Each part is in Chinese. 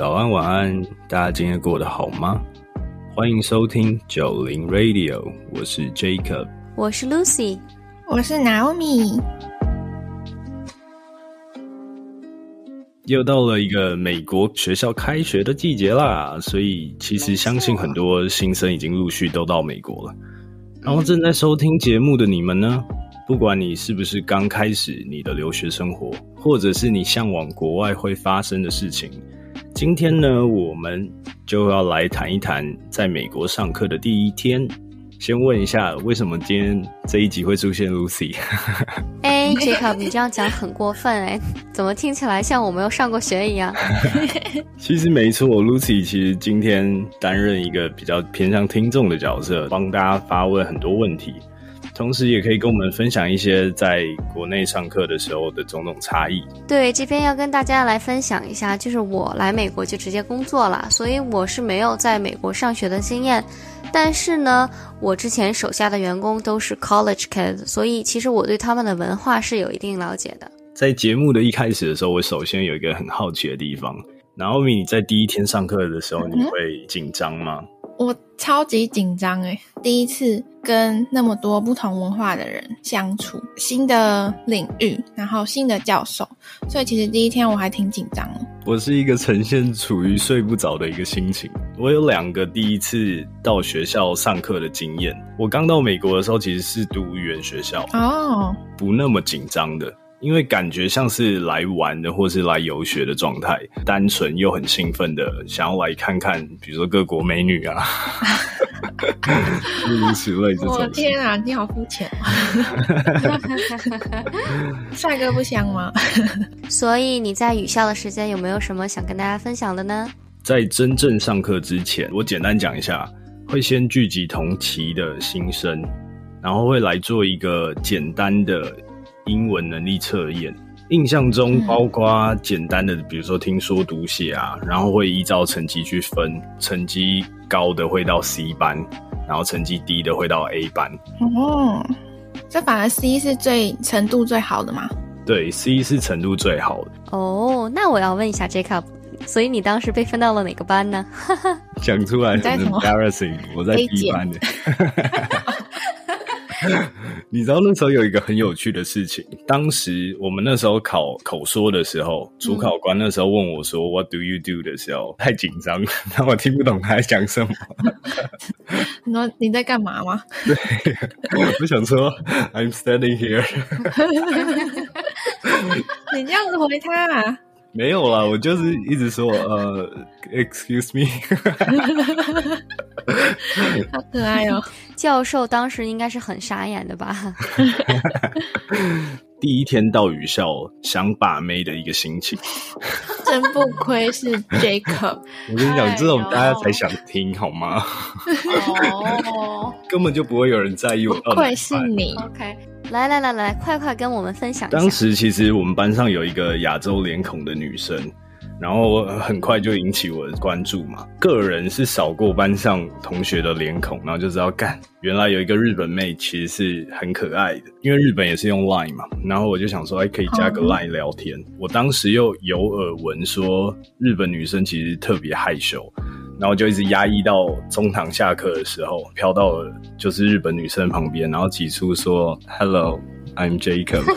早安，晚安，大家今天过得好吗？欢迎收听九零 Radio，我是 Jacob，我是 Lucy，我是 Naomi。又到了一个美国学校开学的季节啦，所以其实相信很多新生已经陆续都到美国了。然后正在收听节目的你们呢，不管你是不是刚开始你的留学生活，或者是你向往国外会发生的事情。今天呢，我们就要来谈一谈在美国上课的第一天。先问一下，为什么今天这一集会出现 Lucy？哎，Jacob，你这样讲很过分哎，怎么听起来像我没有上过学一样？其实没错，Lucy 其实今天担任一个比较偏向听众的角色，帮大家发问很多问题。同时，也可以跟我们分享一些在国内上课的时候的种种差异。对，这边要跟大家来分享一下，就是我来美国就直接工作了，所以我是没有在美国上学的经验。但是呢，我之前手下的员工都是 college kids，所以其实我对他们的文化是有一定了解的。在节目的一开始的时候，我首先有一个很好奇的地方，然后你在第一天上课的时候，你会紧张吗？我超级紧张诶，第一次跟那么多不同文化的人相处，新的领域，然后新的教授，所以其实第一天我还挺紧张的。我是一个呈现处于睡不着的一个心情。我有两个第一次到学校上课的经验。我刚到美国的时候，其实是读语言学校哦，不那么紧张的。因为感觉像是来玩的，或是来游学的状态，单纯又很兴奋的想要来看看，比如说各国美女啊，诸如此类这种。我天啊，你好肤浅！帅哥不香吗？所以你在语校的时间有没有什么想跟大家分享的呢？在真正上课之前，我简单讲一下，会先聚集同期的新生，然后会来做一个简单的。英文能力测验，印象中包括简单的，比如说听说读写啊，然后会依照成绩去分，成绩高的会到 C 班，然后成绩低的会到 A 班。哦，这反而 C 是最程度最好的吗？对，C 是程度最好的。哦，那我要问一下 Jacob，所以你当时被分到了哪个班呢？讲出来很 embarrassing，我在 B 班的。你知道那时候有一个很有趣的事情，当时我们那时候考口说的时候，主考官那时候问我说 “What do you do” 的时候，太紧张，让我听不懂他在讲什么。你说你在干嘛吗？对，我想说 “I'm standing here”。你这样子回他啊？没有啦，我就是一直说呃，excuse me，好可爱哦。教授当时应该是很傻眼的吧？第一天到语校想把妹的一个心情，真不愧是 Jacob。我跟你讲，这种大家才想听好吗？哦，根本就不会有人在意我。不愧是你。OK。来来来来，快快跟我们分享一下。当时其实我们班上有一个亚洲脸孔的女生，然后很快就引起我的关注嘛。个人是扫过班上同学的脸孔，然后就知道干，原来有一个日本妹其实是很可爱的。因为日本也是用 Line 嘛，然后我就想说，哎，可以加个 Line 聊天。我当时又有耳闻说，日本女生其实特别害羞。然后就一直压抑到中堂下课的时候，飘到了就是日本女生旁边，然后挤出说：“Hello, I'm Jacob。”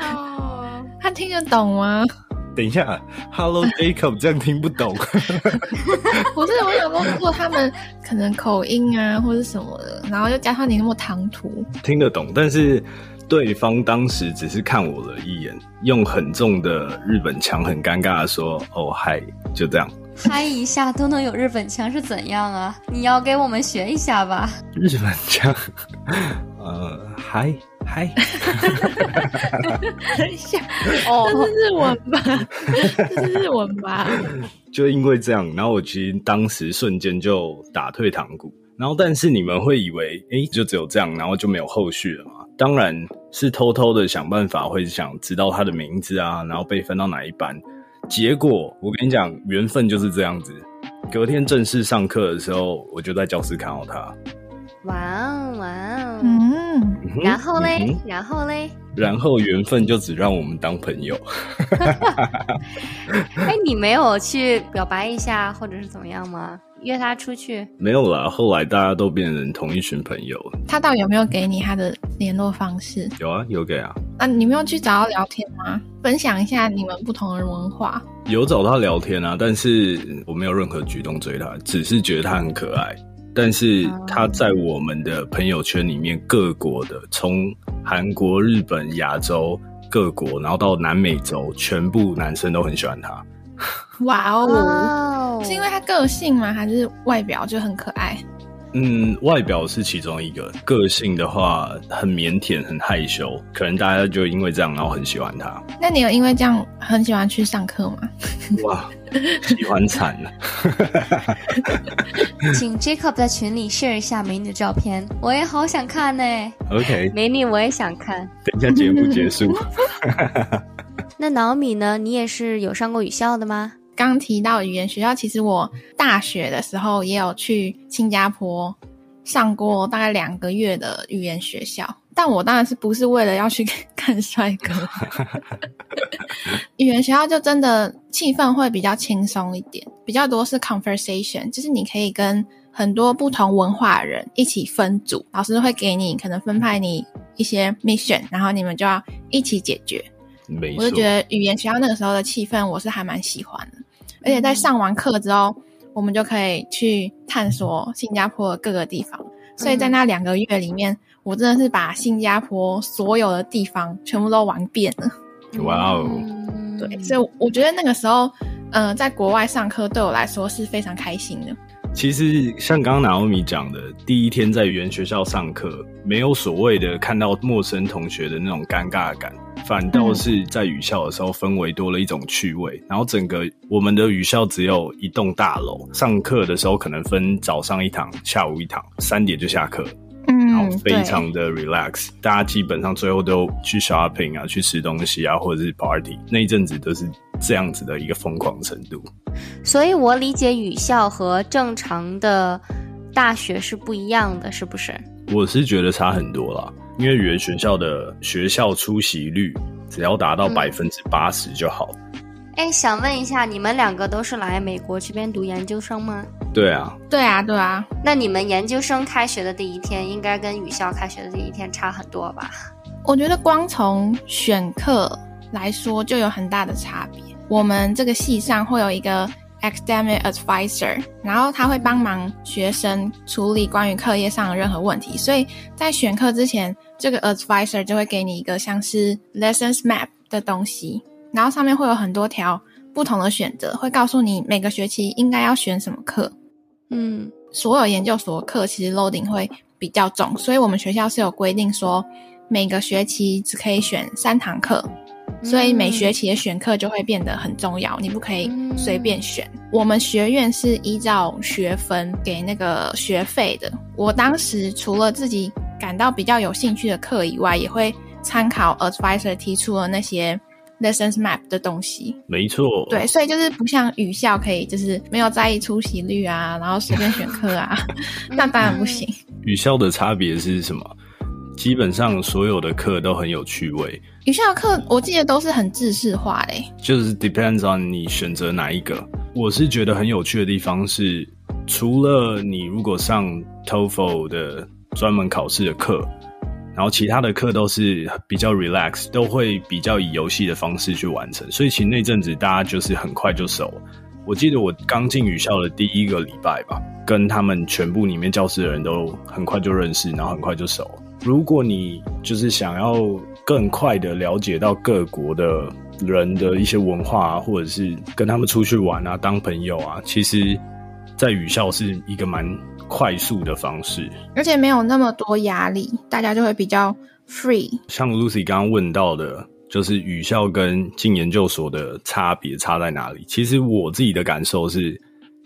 哦，他听得懂吗？等一下，Hello Jacob，这样听不懂。不是，我想说，如果他们可能口音啊或者什么的，然后又加上你那么唐突，听得懂，但是。对方当时只是看我了一眼，用很重的日本腔，很尴尬的说：“哦嗨，就这样。”嗨一下都能有日本腔是怎样啊？你要给我们学一下吧。日本腔，呃，嗨嗨，等一下，哦，这是日文吧？这是日文吧？就因为这样，然后我其实当时瞬间就打退堂鼓。然后，但是你们会以为，哎，就只有这样，然后就没有后续了吗？当然是偷偷的想办法，会想知道他的名字啊，然后被分到哪一班。结果我跟你讲，缘分就是这样子。隔天正式上课的时候，我就在教室看到他。哇哦哇哦，嗯，然后嘞，然后嘞，然后缘分就只让我们当朋友。哎，你没有去表白一下，或者是怎么样吗？约他出去？没有啦，后来大家都变成同一群朋友。他到底有没有给你他的联络方式？有啊，有给啊。啊，你没有去找他聊天吗？分享一下你们不同的文化。有找他聊天啊，但是我没有任何举动追他，只是觉得他很可爱。但是他在我们的朋友圈里面，各国的，从韩国、日本、亚洲各国，然后到南美洲，全部男生都很喜欢他。哇哦！是因为他个性吗？还是外表就很可爱？嗯，外表是其中一个，个性的话很腼腆、很害羞，可能大家就因为这样，然后很喜欢他。那你有因为这样很喜欢去上课吗？哇，喜欢惨了！请 Jacob 在群里 share 一下美女的照片，我也好想看呢。OK，美女我也想看。等一下节目结束。那脑米呢？你也是有上过语校的吗？刚提到语言学校，其实我大学的时候也有去新加坡上过大概两个月的语言学校，但我当然是不是为了要去 看帅哥。语言学校就真的气氛会比较轻松一点，比较多是 conversation，就是你可以跟很多不同文化的人一起分组，老师会给你可能分派你一些 mission，然后你们就要一起解决。我就觉得语言学校那个时候的气氛，我是还蛮喜欢的。而且在上完课之后，我们就可以去探索新加坡的各个地方。所以在那两个月里面，我真的是把新加坡所有的地方全部都玩遍了。哇哦！对，所以我觉得那个时候，嗯，在国外上课对我来说是非常开心的。其实像刚刚拿欧米讲的，第一天在语言学校上课，没有所谓的看到陌生同学的那种尴尬感。反倒是在语校的时候，氛围多了一种趣味。然后整个我们的语校只有一栋大楼，上课的时候可能分早上一堂、下午一堂，三点就下课。嗯，然后非常的 relax，大家基本上最后都去 shopping 啊，去吃东西啊，或者是 party。那一阵子都是这样子的一个疯狂程度。所以我理解语校和正常的大学是不一样的，是不是？我是觉得差很多了。因为语言学校的学校出席率只要达到百分之八十就好。哎，想问一下，你们两个都是来美国这边读研究生吗？对啊，对啊，对啊。那你们研究生开学的第一天，应该跟语校开学的第一天差很多吧？我觉得光从选课来说就有很大的差别。我们这个系上会有一个。Academic advisor，然后他会帮忙学生处理关于课业上的任何问题，所以在选课之前，这个 advisor 就会给你一个像是 lessons map 的东西，然后上面会有很多条不同的选择，会告诉你每个学期应该要选什么课。嗯，所有研究所课其实 loading 会比较重，所以我们学校是有规定说，每个学期只可以选三堂课。所以每学期的选课就会变得很重要，你不可以随便选。我们学院是依照学分给那个学费的。我当时除了自己感到比较有兴趣的课以外，也会参考 advisor 提出的那些 lessons map 的东西。没错，对，所以就是不像语校可以就是没有在意出席率啊，然后随便选课啊，那当然不行。语校的差别是什么？基本上所有的课都很有趣味。语校课我记得都是很制式化的，就是 depends on 你选择哪一个。我是觉得很有趣的地方是，除了你如果上 TOEFL 的专门考试的课，然后其他的课都是比较 relax，都会比较以游戏的方式去完成。所以其实那阵子大家就是很快就熟了。我记得我刚进语校的第一个礼拜吧，跟他们全部里面教室的人都很快就认识，然后很快就熟。如果你就是想要更快的了解到各国的人的一些文化啊，或者是跟他们出去玩啊，当朋友啊，其实，在语校是一个蛮快速的方式，而且没有那么多压力，大家就会比较 free。像 Lucy 刚刚问到的，就是语校跟进研究所的差别差在哪里？其实我自己的感受是。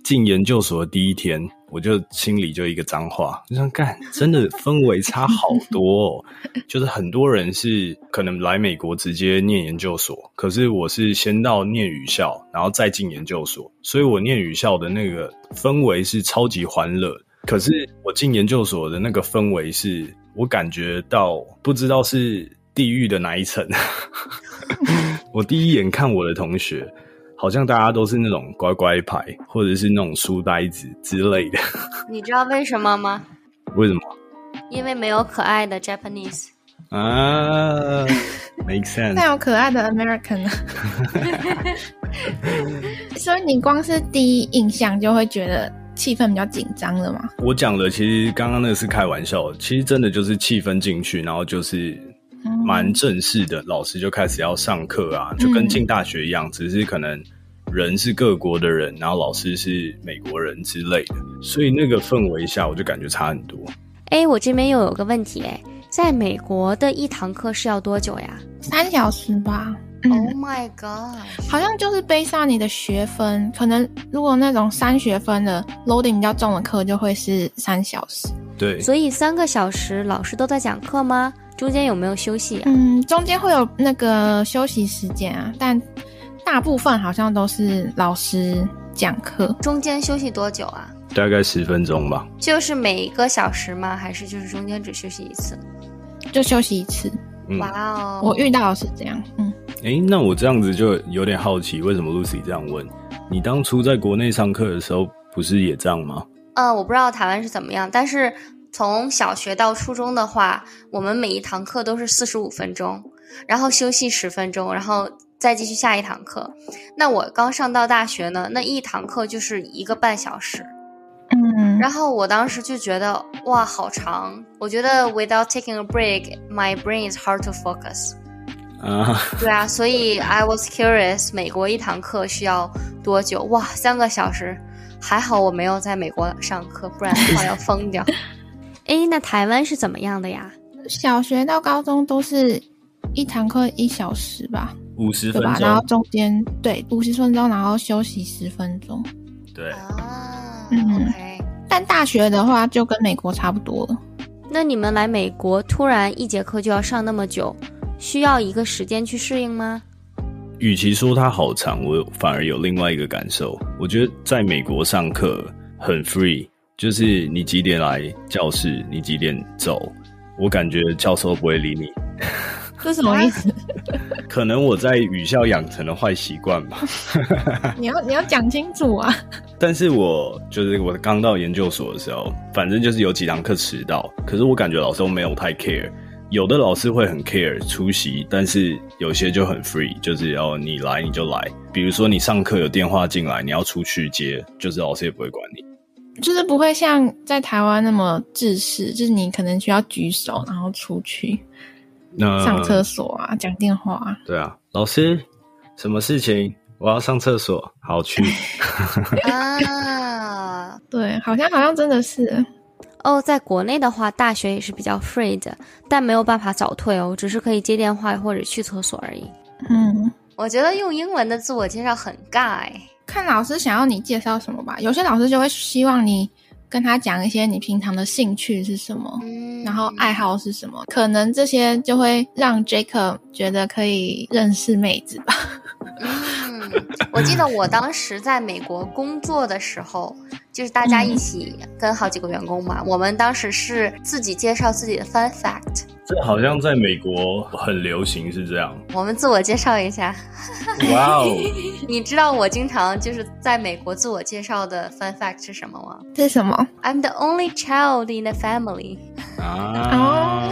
进研究所的第一天，我就心里就一个脏话，就想干，真的氛围差好多。哦。就是很多人是可能来美国直接念研究所，可是我是先到念语校，然后再进研究所，所以我念语校的那个氛围是超级欢乐。可是我进研究所的那个氛围是，我感觉到不知道是地狱的哪一层？我第一眼看我的同学，好像大家都是那种乖乖牌，或者是那种书呆子之类的。你知道为什么吗？为什么？因为没有可爱的 Japanese 啊，make sense。但有可爱的 American，所以你光是第一印象就会觉得气氛比较紧张了嘛？我讲的其实刚刚那个是开玩笑，其实真的就是气氛进去，然后就是蛮正式的，老师就开始要上课啊，就跟进大学一样，只是可能人是各国的人，然后老师是美国人之类的，所以那个氛围下，我就感觉差很多。哎，我这边又有个问题哎，在美国的一堂课是要多久呀？三小时吧。Oh my god！好像就是背上你的学分，可能如果那种三学分的 loading 比较重的课，就会是三小时。对，所以三个小时老师都在讲课吗？中间有没有休息啊？嗯，中间会有那个休息时间啊，但大部分好像都是老师讲课。中间休息多久啊？大概十分钟吧，就是每一个小时吗？还是就是中间只休息一次？就休息一次。哇哦，我遇到的是这样。嗯，哎，那我这样子就有点好奇，为什么 Lucy 这样问？你当初在国内上课的时候，不是也这样吗？呃，我不知道台湾是怎么样，但是从小学到初中的话，我们每一堂课都是四十五分钟，然后休息十分钟，然后再继续下一堂课。那我刚上到大学呢，那一堂课就是一个半小时。嗯，然后我当时就觉得哇，好长！我觉得 without taking a break, my brain is hard to focus。啊，对啊，所以 I was curious，美国一堂课需要多久？哇，三个小时！还好我没有在美国上课，不然的话要疯掉。哎，那台湾是怎么样的呀？小学到高中都是一堂课一小时吧，五十分钟，然后中间对五十分钟，然后休息十分钟。对啊，嗯。但大学的话就跟美国差不多了。那你们来美国突然一节课就要上那么久，需要一个时间去适应吗？与其说它好长，我反而有另外一个感受。我觉得在美国上课很 free，就是你几点来教室，你几点走，我感觉教授不会理你。这什么意思？可能我在语校养成了坏习惯吧。你要你要讲清楚啊！但是我就是我刚到研究所的时候，反正就是有几堂课迟到，可是我感觉老师都没有太 care。有的老师会很 care 出席，但是有些就很 free，就是要你来你就来。比如说你上课有电话进来，你要出去接，就是老师也不会管你。就是不会像在台湾那么自私，就是你可能需要举手然后出去。那上厕所啊，讲电话啊。对啊，老师，什么事情？我要上厕所，好去。啊，对，好像好像真的是。哦，在国内的话，大学也是比较 free 的，但没有办法早退哦，只是可以接电话或者去厕所而已。嗯，我觉得用英文的自我介绍很尬哎。看老师想要你介绍什么吧，有些老师就会希望你跟他讲一些你平常的兴趣是什么，嗯。然后爱好是什么，可能这些就会让 Jacob 觉得可以认识妹子吧。嗯，我记得我当时在美国工作的时候，就是大家一起跟好几个员工嘛，我们当时是自己介绍自己的 fun fact，这好像在美国很流行，是这样。我们自我介绍一下。哇哦，你知道我经常就是在美国自我介绍的 fun fact 是什么吗这是什么？？I'm the only child in the family。啊，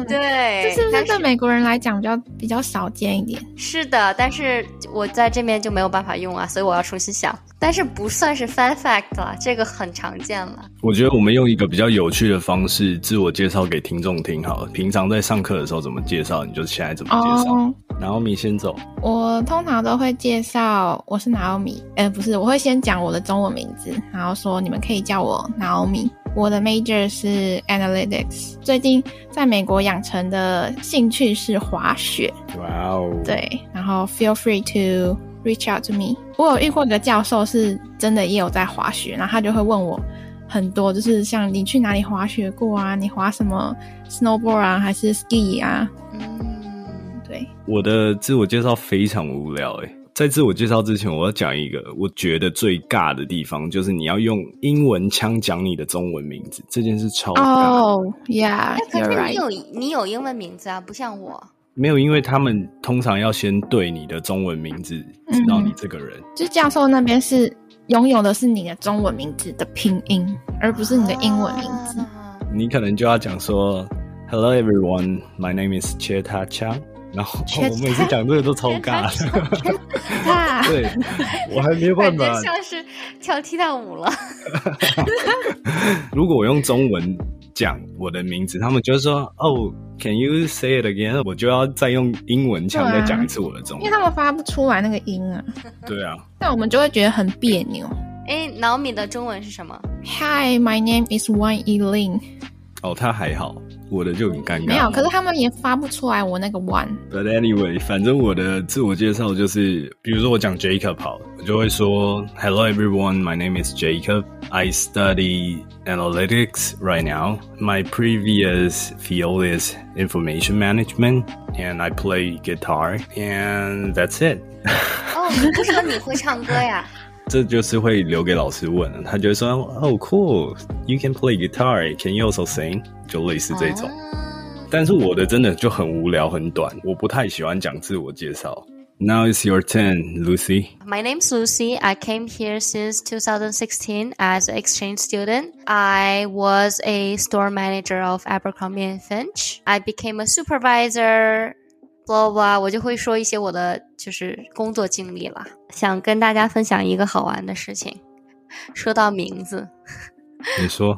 哦，对，这是不是对美国人来讲比较比较少见一点？是的，但是我在这边就没有办法用啊，所以我要重新想。但是不算是 fun fact 了，这个很常见了。我觉得我们用一个比较有趣的方式自我介绍给听众听好了。平常在上课的时候怎么介绍，你就现在怎么介绍。哦，然后你先走。我通常都会介绍我是 Naomi，呃，不是，我会先讲我的中文名字，然后说你们可以叫我 Naomi。我的 major 是 analytics，最近在美国养成的兴趣是滑雪，哇哦，，对，然后 feel free to reach out to me。我有遇过一个教授是真的也有在滑雪，然后他就会问我很多，就是像你去哪里滑雪过啊？你滑什么 snowboard 啊，还是 ski 啊？嗯，对，我的自我介绍非常无聊诶。在自我介绍之前，我要讲一个我觉得最尬的地方，就是你要用英文腔讲你的中文名字，这件事超尬。哦、哎，可是你。有你有英文名字啊，不像我。没有，因为他们通常要先对你的中文名字知道你这个人。就教授那边是拥有的是你的中文名字的拼音，而不是你的英文名字。你可能就要讲说，Hello everyone, my name is Che Ta Chang。然后我每次讲这个都 超尬的。对，我还没有办法。像是跳踢踏舞了。如果我用中文讲我的名字，他们就说：“哦，Can you say it again？” 我就要再用英文腔再讲一次我的中文，因为他们发不出来那个音啊。对啊。那我们就会觉得很别扭。哎，老米的中文是什么？Hi, my name is Wang Yilin。哦，他还好，我的就很尴尬。没有，可是他们也发不出来我那个 one。But anyway，反正我的自我介绍就是，比如说我讲 Jacob 好，我就会说 Hello everyone, my name is Jacob. I study analytics right now. My previous field is information management, and I play guitar, and that's it. 哦，你不说你会唱歌呀？ 这就是会留给老师问，他就会说：“Oh, cool, you can play guitar. Can you also sing？” 就类似这种。但是我的真的就很无聊、很短，我不太喜欢讲自我介绍。Now it's your turn, Lucy. My name's Lucy. I came here since 2016 as an exchange student. I was a store manager of Abercrombie and Finch. I became a supervisor blah blah，我就会说一些我的就是工作经历了，想跟大家分享一个好玩的事情。说到名字，你说，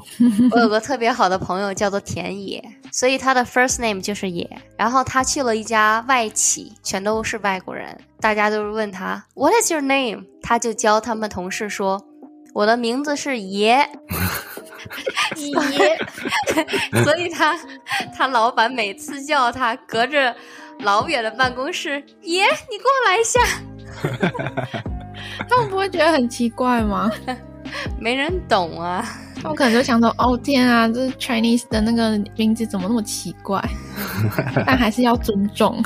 我有个特别好的朋友叫做田野，所以他的 first name 就是野。然后他去了一家外企，全都是外国人，大家都是问他 What is your name？他就教他们同事说，我的名字是野。野，所以他他老板每次叫他，隔着。老远的办公室，爷，你过来一下。他们不会觉得很奇怪吗？没人懂啊。他们可能就想说：“哦天啊，这 Chinese 的那个名字怎么那么奇怪？” 但还是要尊重。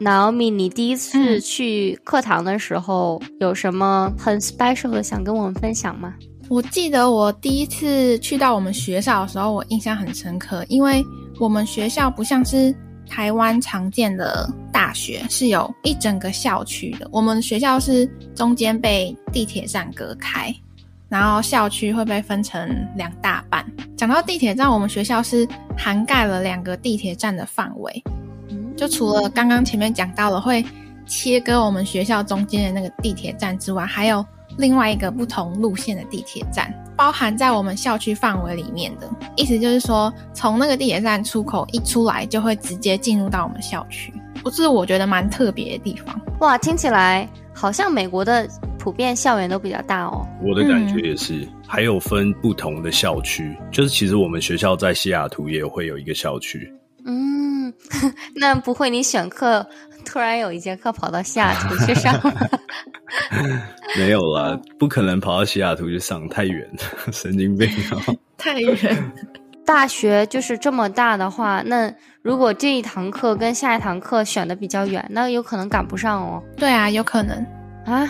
Naomi，你第一次去课堂的时候，有什么很 special 的想跟我们分享吗？我记得我第一次去到我们学校的时候，我印象很深刻，因为我们学校不像是。台湾常见的大学是有一整个校区的，我们学校是中间被地铁站隔开，然后校区会被分成两大半。讲到地铁站，我们学校是涵盖了两个地铁站的范围，就除了刚刚前面讲到了会切割我们学校中间的那个地铁站之外，还有另外一个不同路线的地铁站。包含在我们校区范围里面的意思就是说，从那个地铁站出口一出来，就会直接进入到我们校区，不是我觉得蛮特别的地方。哇，听起来好像美国的普遍校园都比较大哦。我的感觉也是，还有分不同的校区，就是其实我们学校在西雅图也会有一个校区。嗯，那不会你选课突然有一节课跑到西雅图去上？没有啦，不可能跑到西雅图去上，太远，神经病啊！太远。大学就是这么大的话，那如果这一堂课跟下一堂课选的比较远，那有可能赶不上哦。对啊，有可能啊，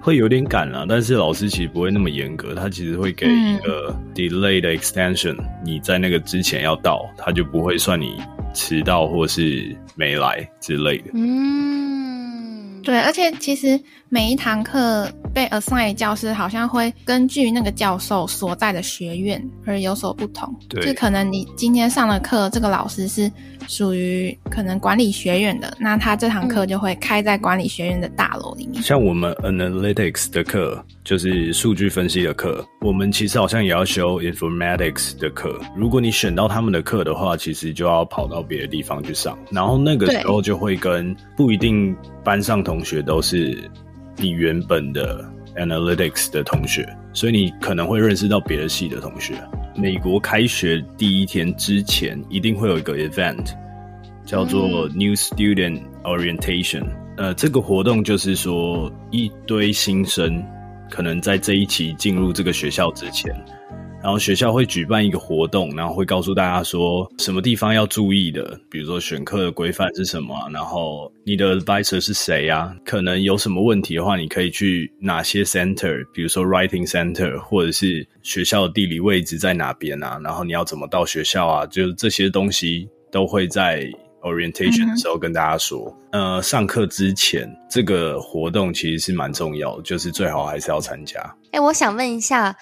会有点赶了，但是老师其实不会那么严格，他其实会给一个 delay 的 extension，你在那个之前要到，他就不会算你迟到或是没来之类的。嗯，对，而且其实。每一堂课被 assign 教师好像会根据那个教授所在的学院而有所不同。对，就可能你今天上的课，这个老师是属于可能管理学院的，那他这堂课就会开在管理学院的大楼里面。像我们 analytics 的课，就是数据分析的课，我们其实好像也要修 informatics 的课。如果你选到他们的课的话，其实就要跑到别的地方去上，然后那个时候就会跟不一定班上同学都是。你原本的 analytics 的同学，所以你可能会认识到别的系的同学。美国开学第一天之前，一定会有一个 event，叫做 New Student Orientation。呃，这个活动就是说，一堆新生可能在这一期进入这个学校之前。然后学校会举办一个活动，然后会告诉大家说什么地方要注意的，比如说选课的规范是什么，然后你的 advisor 是谁呀？可能有什么问题的话，你可以去哪些 center，比如说 writing center，或者是学校的地理位置在哪边啊？然后你要怎么到学校啊？就是这些东西都会在 orientation 的时候跟大家说，呃，上课之前这个活动其实是蛮重要，就是最好还是要参加。哎，我想问一下，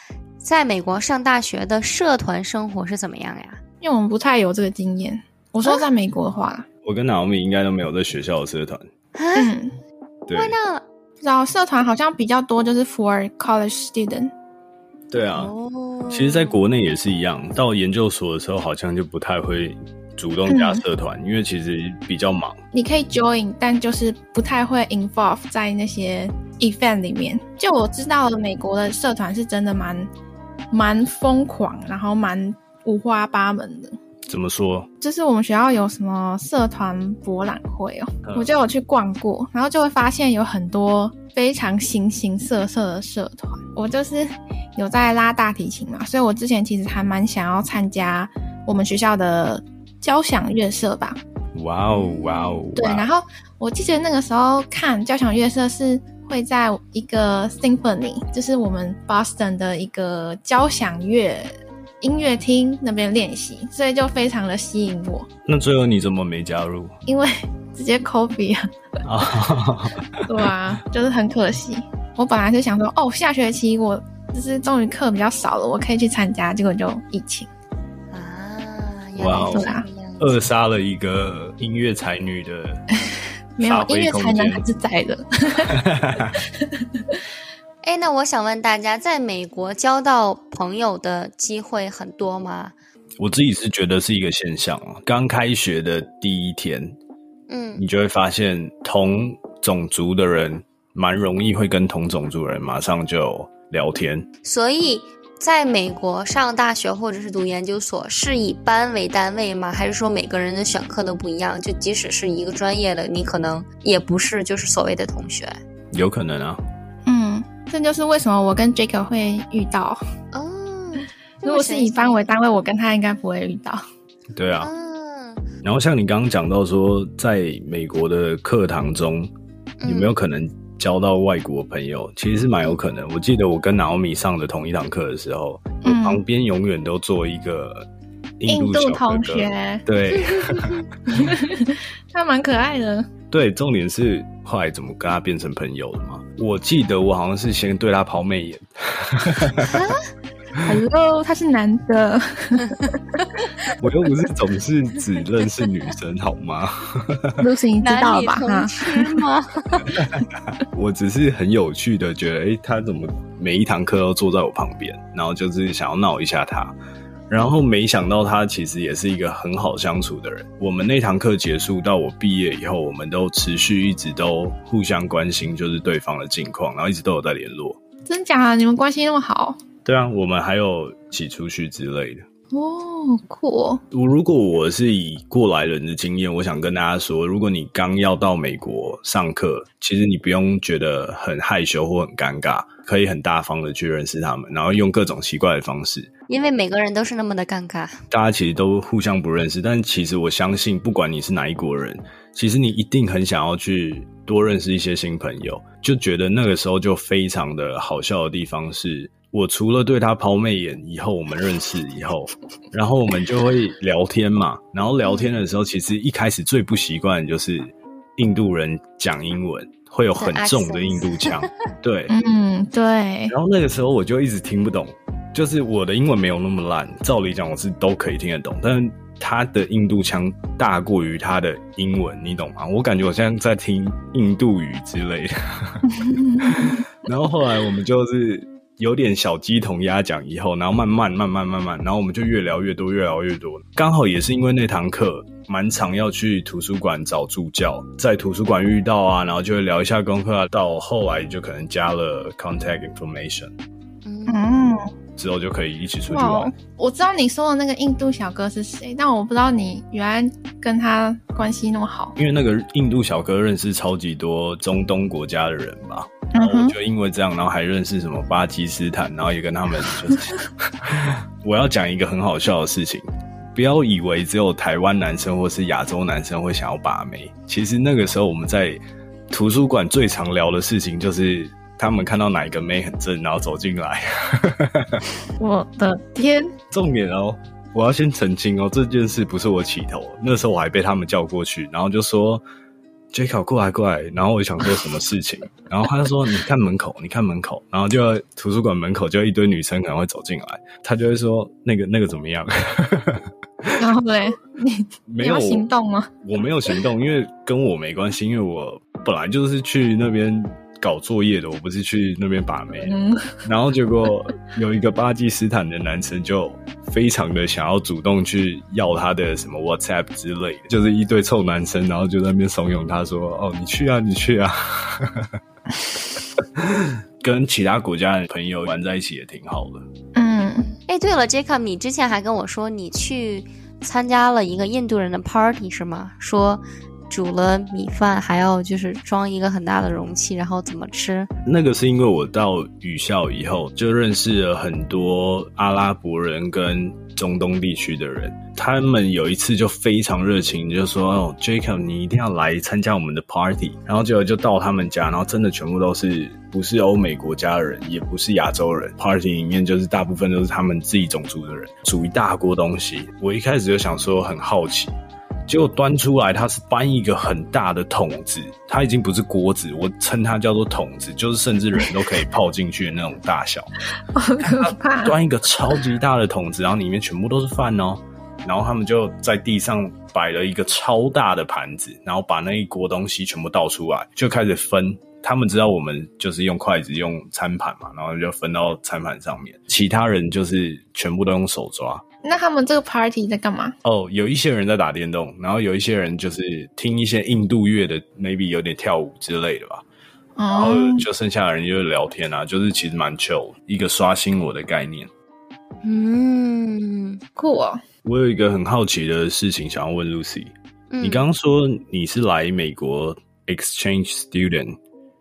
在美国上大学的社团生活是怎么样呀？因为我们不太有这个经验。我说在美国的话，我跟 Naomi 应该都没有在学校的社团。嗯，对，那然后社团好像比较多，就是 for college student。对啊，哦，其实在国内也是一样，到研究所的时候好像就不太会主动加社团，因为其实比较忙。你可以 join，但就是不太会 involve 在那些 event 里面。就我知道的，美国的社团是真的蛮蛮疯狂，然后蛮五花八门的。怎么说？就是我们学校有什么社团博览会哦，嗯我就有去逛过，然后就会发现有很多非常形形色色的社团。我就是有在拉大提琴嘛，所以我之前其实还蛮想要参加我们学校的交响乐社吧。哇哦哇哦！对，然后我记得那个时候看交响乐社是会在一个 symphony，就是我们 Boston 的一个交响乐音乐厅那边练习，所以就非常的吸引我，那最后你怎么没加入因为直接 copy 啊，啊？对啊，就是很可惜。我本来是想说，哦，下学期我就是终于课比较少了，我可以去参加，结果就疫情。啊，原哇哦来是这样。扼杀了一个音乐才女的没有音乐才能还是在的，哎，那我想问大家，在美国交到朋友的机会很多吗？我自己是觉得是一个现象啊。刚开学的第一天，嗯你就会发现同种族的人蛮容易会跟同种族人马上就聊天。所以在美国上大学或者是读研究所，是以班为单位吗？还是说每个人的选课都不一样？就即使是一个专业的，你可能也不是就是所谓的同学有可能啊，嗯，这就是为什么我跟 Jacob 会遇到。哦。如果是以班为单位，我跟他应该不会遇到。对啊。嗯，然后像你刚刚讲到说，在美国的课堂中，有没有可能交到外国朋友？其实是蛮有可能。我记得我跟 Naomi 上的同一堂课的时候，我嗯旁边永远都坐一个印印度同哥。学，对他蛮可爱的。对，重点是后来怎么跟他变成朋友的嘛？我记得我好像是先对他抛媚眼，Hello，他是男的。我又不是总是只认识女生好吗？Lucy，你知道吧？我只是很有趣的觉得，哎，他怎么每一堂课都坐在我旁边，然后就是想要闹一下他，然后没想到他其实也是一个很好相处的人。我们那堂课结束到我毕业以后，我们都持续一直都互相关心，就是对方的近况，然后一直都有在联络。真假的？你们关系那么好？对啊，我们还有一起出去之类的。哦，酷哦。我如果我是以过来人的经验，我想跟大家说，如果你刚要到美国上课，其实你不用觉得很害羞或很尴尬，可以很大方的去认识他们，然后用各种奇怪的方式。因为每个人都是那么的尴尬。大家其实都互相不认识，但其实我相信，不管你是哪一国人，其实你一定很想要去多认识一些新朋友。就觉得那个时候就非常的好笑的地方是，我除了对他抛媚眼以后，我们认识以后，然后我们就会聊天嘛。然后聊天的时候，其实一开始最不习惯就是印度人讲英文会有很重的印度腔，对。嗯，对。然后那个时候我就一直听不懂，就是我的英文没有那么烂，照理讲我是都可以听得懂，但是他的印度腔大过于他的英文，你懂吗？我感觉我现在在听印度语之类的。然后后来我们就是有点小鸡同鸭讲以后，然后慢慢慢慢慢慢，然后我们就越聊越多，越聊越多。刚好也是因为那堂课蛮常要去图书馆找助教，在图书馆遇到啊，然后就会聊一下功课啊，到后来就可能加了 contact information。之后就可以一起出去玩。，我知道你说的那个印度小哥是谁，但我不知道你原来跟他关系那么好。因为那个印度小哥认识超级多中东国家的人嘛，然后我就因为这样，然后还认识什么巴基斯坦，然后也跟他们就是，我要讲一个很好笑的事情，不要以为只有台湾男生或是亚洲男生会想要把妹，其实那个时候我们在图书馆最常聊的事情就是。他们看到哪一个妹很正，然后走进来。我的天，重点哦，我要先澄清哦，这件事不是我起头，那时候我还被他们叫过去，然后就说 Jacob 过来过来，然后我想做什么事情，然后他就说你看门口，你看门口，然后就图书馆门口就一堆女生可能会走进来，他就会说那个那个怎么样？然后嘞，你没有行动吗？我没有行动，因为跟我没关系，因为我本来就是去那边搞作业的，我不是去那边把妹。嗯，然后结果有一个巴基斯坦的男生就非常的想要主动去要他的什么 WhatsApp 之类的，就是一堆臭男生，然后就在那边怂恿他说：“哦，你去啊，你去啊。”跟其他国家的朋友玩在一起也挺好的。嗯，哎，对了，Jacob，你之前还跟我说你去参加了一个印度人的 party 是吗？说煮了米饭，还要就是装一个很大的容器，然后怎么吃？那个是因为我到语校以后就认识了很多阿拉伯人跟中东地区的人，他们有一次就非常热情，就说：“哦，Jacob，你一定要来参加我们的 party。”然后结果就到他们家，然后真的全部都是不是欧美国家的人，也不是亚洲人，party 里面就是大部分都是他们自己种族的人，煮一大锅东西。我一开始就想说很好奇。结果端出来，它是搬一个很大的桶子，它已经不是锅子，我称它叫做桶子，就是甚至人都可以泡进去的那种大小。好可怕。端一个超级大的桶子，然后里面全部都是饭哦。然后他们就在地上摆了一个超大的盘子，然后把那一锅东西全部倒出来，就开始分。他们知道我们就是用筷子、用餐盘嘛，然后就分到餐盘上面。其他人就是全部都用手抓。那他们这个 party 在干嘛？哦，有一些人在打电动，然后有一些人就是听一些印度乐的，maybe 有点跳舞之类的吧。然后就剩下的人就是聊天啊，就是其实蛮 chill，一个刷新我的概念。嗯，酷哦。我有一个很好奇的事情想要问 Lucy，你刚刚说你是来美国 exchange student，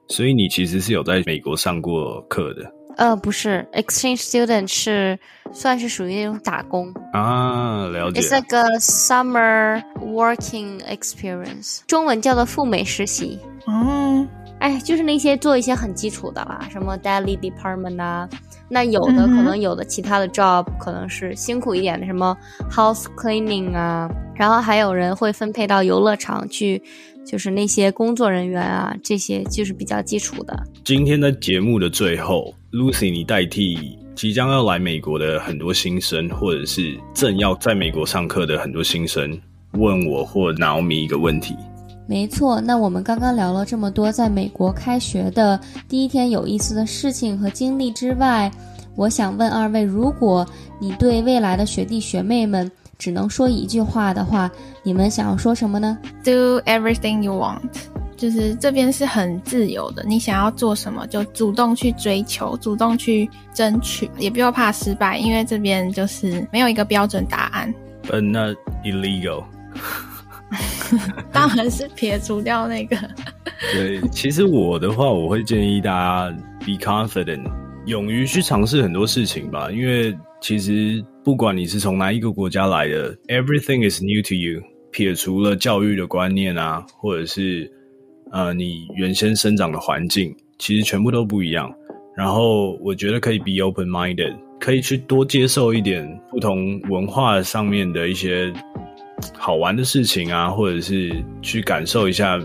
所以你其实是有在美国上过课的。呃，不是，exchange student 是算是属于那种打工啊，了解。It's like a summer working experience，中文叫做赴美实习。嗯，哎，就是那些做一些很基础的啦，什么 daily department 啊，那有的可能有的其他的 job 可能是辛苦一点的，什么 house cleaning 啊，然后还有人会分配到游乐场去。就是那些工作人员啊，这些就是比较基础的。今天的节目的最后，Lucy，你代替即将要来美国的很多新生，或者是正要在美国上课的很多新生，问我或 Naomi 一个问题。没错，那我们刚刚聊了这么多在美国开学的第一天有意思的事情和经历之外，我想问二位，如果你对未来的学弟学妹们，只能说一句话的话，你们想要说什么呢？Do everything you want，就是这边是很自由的，你想要做什么就主动去追求，主动去争取，也不要怕失败，因为这边就是没有一个标准答案。But not illegal。当然是撇除掉那个。对，其实我的话，我会建议大家 be confident，勇于去尝试很多事情吧，因为其实。不管你是从哪一个国家来的，everything is new to you。撇除了教育的观念啊，或者是呃你原先生长的环境，其实全部都不一样。然后我觉得可以 be open minded，可以去多接受一点不同文化上面的一些好玩的事情啊，或者是去感受一下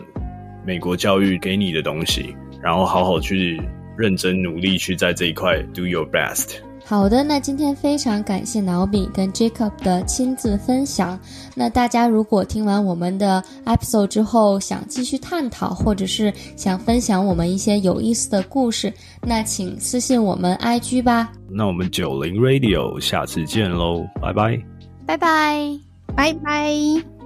美国教育给你的东西，然后好好去认真努力去在这一块 do your best。好的，那今天非常感谢老比跟 Jacob 的亲自分享。那大家如果听完我们的 episode 之后，想继续探讨，或者是想分享我们一些有意思的故事，那请私信我们 IG 吧。那我们九零 Radio 下次见喽，拜拜，拜拜，拜拜。